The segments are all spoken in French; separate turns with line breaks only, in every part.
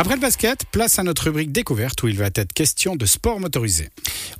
Après le basket, place à notre rubrique découverte où il va être question de sport motorisé.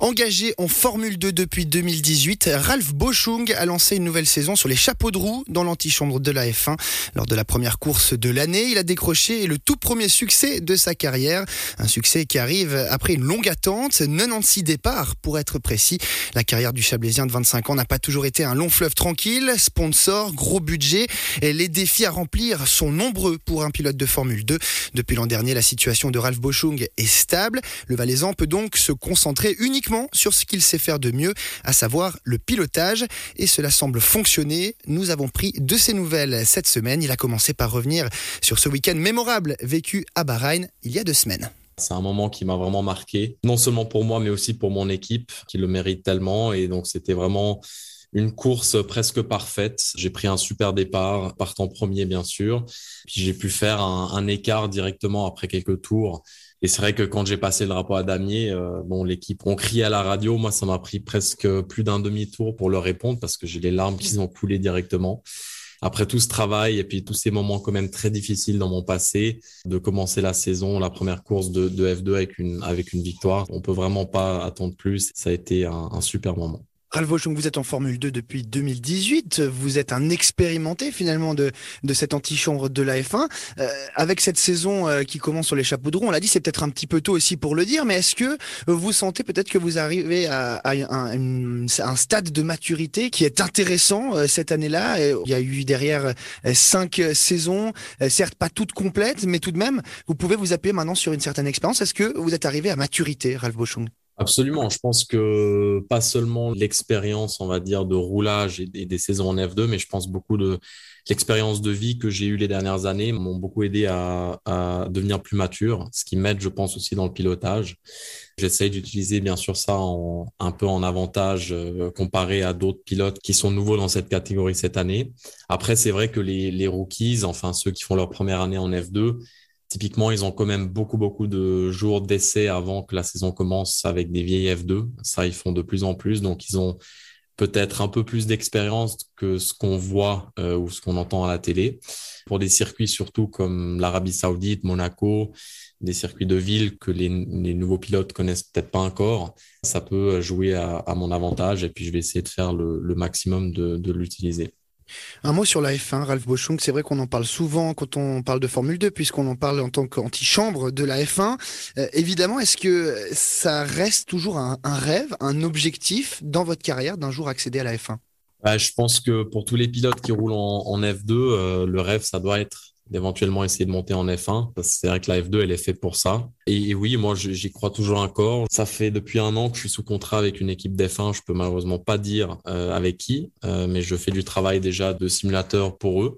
Engagé en Formule 2 depuis 2018, Ralph Boschung a lancé une nouvelle saison sur les chapeaux de roue dans l'antichambre de la F1. Lors de la première course de l'année, il a décroché le tout premier succès de sa carrière. Un succès qui arrive après une longue attente, 96 départs pour être précis. La carrière du Chablaisien de 25 ans n'a pas toujours été un long fleuve tranquille. Sponsor, gros budget et les défis à remplir sont nombreux pour un pilote de Formule 2. Depuis l'an dernier, la situation de Ralph Boschung est stable. Le Valaisan peut donc se concentrer uniquement sur ce qu'il sait faire de mieux, à savoir le pilotage. Et cela semble fonctionner. Nous avons pris de ses nouvelles cette semaine. Il a commencé par revenir sur ce week-end mémorable vécu à Bahreïn il y a deux semaines.
C'est un moment qui m'a vraiment marqué, non seulement pour moi, mais aussi pour mon équipe, qui le mérite tellement. Et donc, c'était vraiment une course presque parfaite. J'ai pris un super départ, partant premier bien sûr. Puis j'ai pu faire un, écart directement après quelques tours. Et c'est vrai que quand j'ai passé le rapport à Damier, euh, bon, l'équipe ont crié à la radio. Moi, ça m'a pris presque plus d'un demi-tour pour leur répondre parce que j'ai les larmes qui ont coulé directement. Après tout ce travail et puis tous ces moments quand même très difficiles dans mon passé, de commencer la saison, la première course de, F2 avec une, avec une victoire, on peut vraiment pas attendre plus. Ça a été un super moment.
Ralph Vochung, vous êtes en Formule 2 depuis 2018. Vous êtes un expérimenté finalement de, de cette antichambre de la F1. Euh, avec cette saison euh, qui commence sur les chapeaux de roue, on l'a dit, c'est peut-être un petit peu tôt aussi pour le dire, mais est-ce que vous sentez peut-être que vous arrivez à, un, stade de maturité qui est intéressant euh, cette année-là? Il y a eu derrière cinq saisons, certes pas toutes complètes, mais tout de même, vous pouvez vous appuyer maintenant sur une certaine expérience. Est-ce que vous êtes arrivé à maturité, Ralph Bochung
Absolument. Je pense que pas seulement l'expérience, on va dire, de roulage et des, saisons en F2, mais je pense beaucoup de l'expérience de vie que j'ai eue les dernières années m'ont beaucoup aidé à, devenir plus mature, ce qui m'aide, je pense, aussi dans le pilotage. J'essaye d'utiliser bien sûr ça en, un peu en avantage euh, comparé à d'autres pilotes qui sont nouveaux dans cette catégorie cette année. Après, c'est vrai que les, les rookies, enfin ceux qui font leur première année en F2, Typiquement, ils ont quand même beaucoup, beaucoup de jours d'essai avant que la saison commence avec des vieilles F2. Ça, ils font de plus en plus. Donc, ils ont peut-être un peu plus d'expérience que ce qu'on voit euh, ou ce qu'on entend à la télé. Pour des circuits surtout comme l'Arabie Saoudite, Monaco, des circuits de ville que les, nouveaux pilotes connaissent peut-être pas encore, ça peut jouer à, mon avantage et puis je vais essayer de faire le, maximum de l'utiliser.
Un mot sur la F1, Ralph Boschung. C'est vrai qu'on en parle souvent quand on parle de Formule 2, puisqu'on en parle en tant qu'antichambre de la F1. Euh, évidemment, est-ce que ça reste toujours un, rêve, un objectif dans votre carrière d'un jour accéder à la F1
bah, Je pense que pour tous les pilotes qui roulent en, F2, euh, le rêve, ça doit être d'éventuellement essayer de monter en F1. C'est vrai que la F2, elle est faite pour ça. Et, oui, moi, j'y crois toujours encore. Ça fait depuis un an que je suis sous contrat avec une équipe d'F1. Je peux malheureusement pas dire euh, avec qui, euh, mais je fais du travail déjà de simulateur pour eux.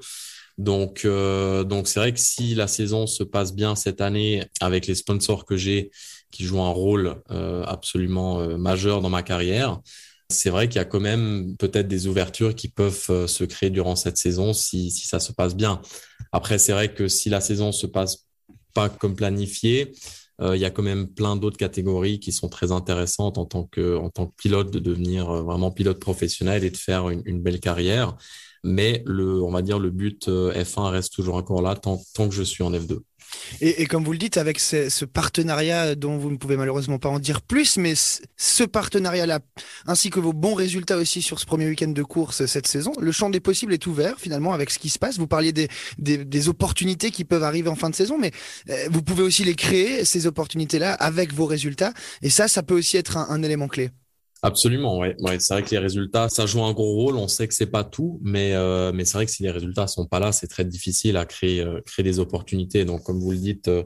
Donc, euh, donc c'est vrai que si la saison se passe bien cette année avec les sponsors que j'ai, qui jouent un rôle absolument majeur dans ma carrière, c'est vrai qu'il y a quand même peut-être des ouvertures qui peuvent se créer durant cette saison si, ça se passe bien. Après, c'est vrai que si la saison se passe pas comme planifié, euh, il y a quand même plein d'autres catégories qui sont très intéressantes en tant que, en tant que pilote de devenir euh, vraiment pilote professionnel et de faire une, belle carrière. Mais le, on va dire, le but F1 reste toujours encore là tant que je suis en F2.
Et, comme vous le dites, avec ce, partenariat dont vous ne pouvez malheureusement pas en dire plus, mais ce partenariat-là, ainsi que vos bons résultats aussi sur ce premier week-end de course cette saison, le champ des possibles est ouvert finalement avec ce qui se passe. Vous parliez des, des, opportunités qui peuvent arriver en fin de saison, mais euh, vous pouvez aussi les créer, ces opportunités-là, avec vos résultats. Et ça, ça peut aussi être un élément clé.
Absolument, ouais. ouais c'est vrai que les résultats, ça joue un gros rôle. On sait que c'est pas tout, mais euh, mais c'est vrai que si les résultats sont pas là, c'est très difficile à créer euh, créer des opportunités. Donc, comme vous le dites, euh,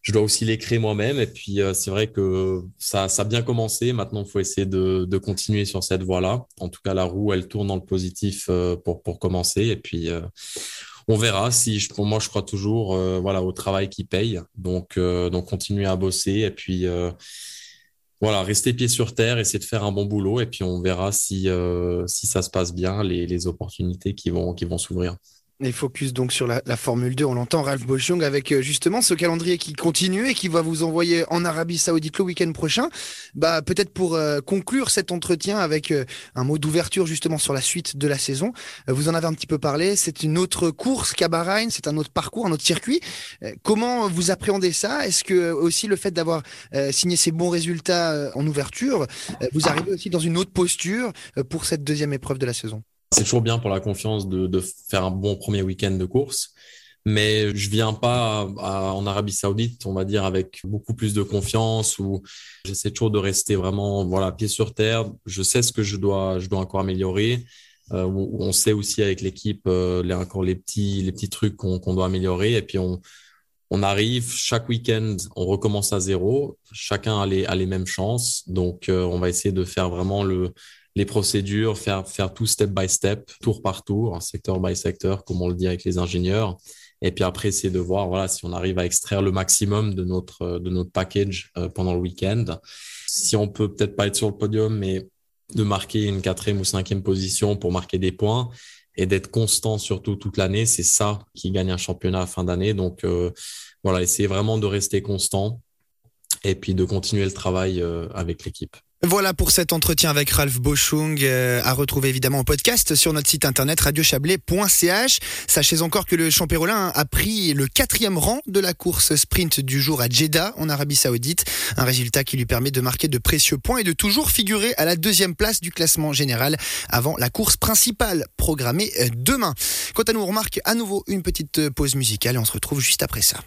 je dois aussi les créer moi-même. Et puis, c'est vrai que ça ça a bien commencé. Maintenant, il faut essayer de de continuer sur cette voie-là. En tout cas, la roue, elle tourne dans le positif pour pour commencer. Et puis. on verra si je, pour moi je crois toujours voilà au travail qui paye donc donc continuer à bosser et puis voilà, rester pied sur terre, essayer de faire un bon boulot, et puis on verra si, euh, ça se passe bien, les, opportunités qui vont s'ouvrir.
Et focus donc sur la, Formule 2, on l'entend, Ralph Boschung, avec euh, justement ce calendrier qui continue et qui va vous envoyer en Arabie Saoudite le week-end prochain. Bah, peut-être pour euh, conclure cet entretien avec euh, un mot d'ouverture justement sur la suite de la saison. vous en avez un petit peu parlé, c'est une autre course qu'à Bahreïn, c'est un autre parcours, un autre circuit. comment vous appréhendez ça? Est-ce que aussi le fait d'avoir signé ces bons résultats en ouverture, vous arrivez aussi dans une autre posture pour cette deuxième épreuve de la saison?
C'est toujours bien pour la confiance de, faire un bon premier week-end de course. Mais je viens pas en Arabie Saoudite, on va dire, avec beaucoup plus de confiance ou j'essaie toujours de rester vraiment, voilà, pied sur terre. Je sais ce que je dois, je dois encore améliorer. Euh, on sait aussi avec l'équipe euh, les, encore les petits, les petits trucs qu'on doit améliorer. Et puis on, arrive chaque week-end, on recommence à zéro. Chacun a les, a les mêmes chances. Donc, euh, on va essayer de faire vraiment le, les procédures, faire, faire tout step by step, tour par tour, secteur by secteur, comme on le dit avec les ingénieurs. Et puis après, essayer de voir voilà, si on arrive à extraire le maximum de notre, de notre package euh, pendant le week-end. Si on peut peut-être pas être sur le podium, mais de marquer une quatrième ou cinquième position pour marquer des points et d'être constant surtout toute l'année, c'est ça qui gagne un championnat à fin d'année. Donc euh, voilà, essayer vraiment de rester constant et puis de continuer le travail euh, avec l'équipe.
Voilà pour cet entretien avec Ralph Boschung, euh, à retrouver évidemment en podcast sur notre site internet radiochablais.ch. Sachez encore que le Champérolin a pris le quatrième rang de la course sprint du jour à Jeddah en Arabie Saoudite, un résultat qui lui permet de marquer de précieux points et de toujours figurer à la deuxième place du classement général avant la course principale programmée euh, demain. Quant à nous, on remarque à nouveau une petite pause musicale et on se retrouve juste après ça.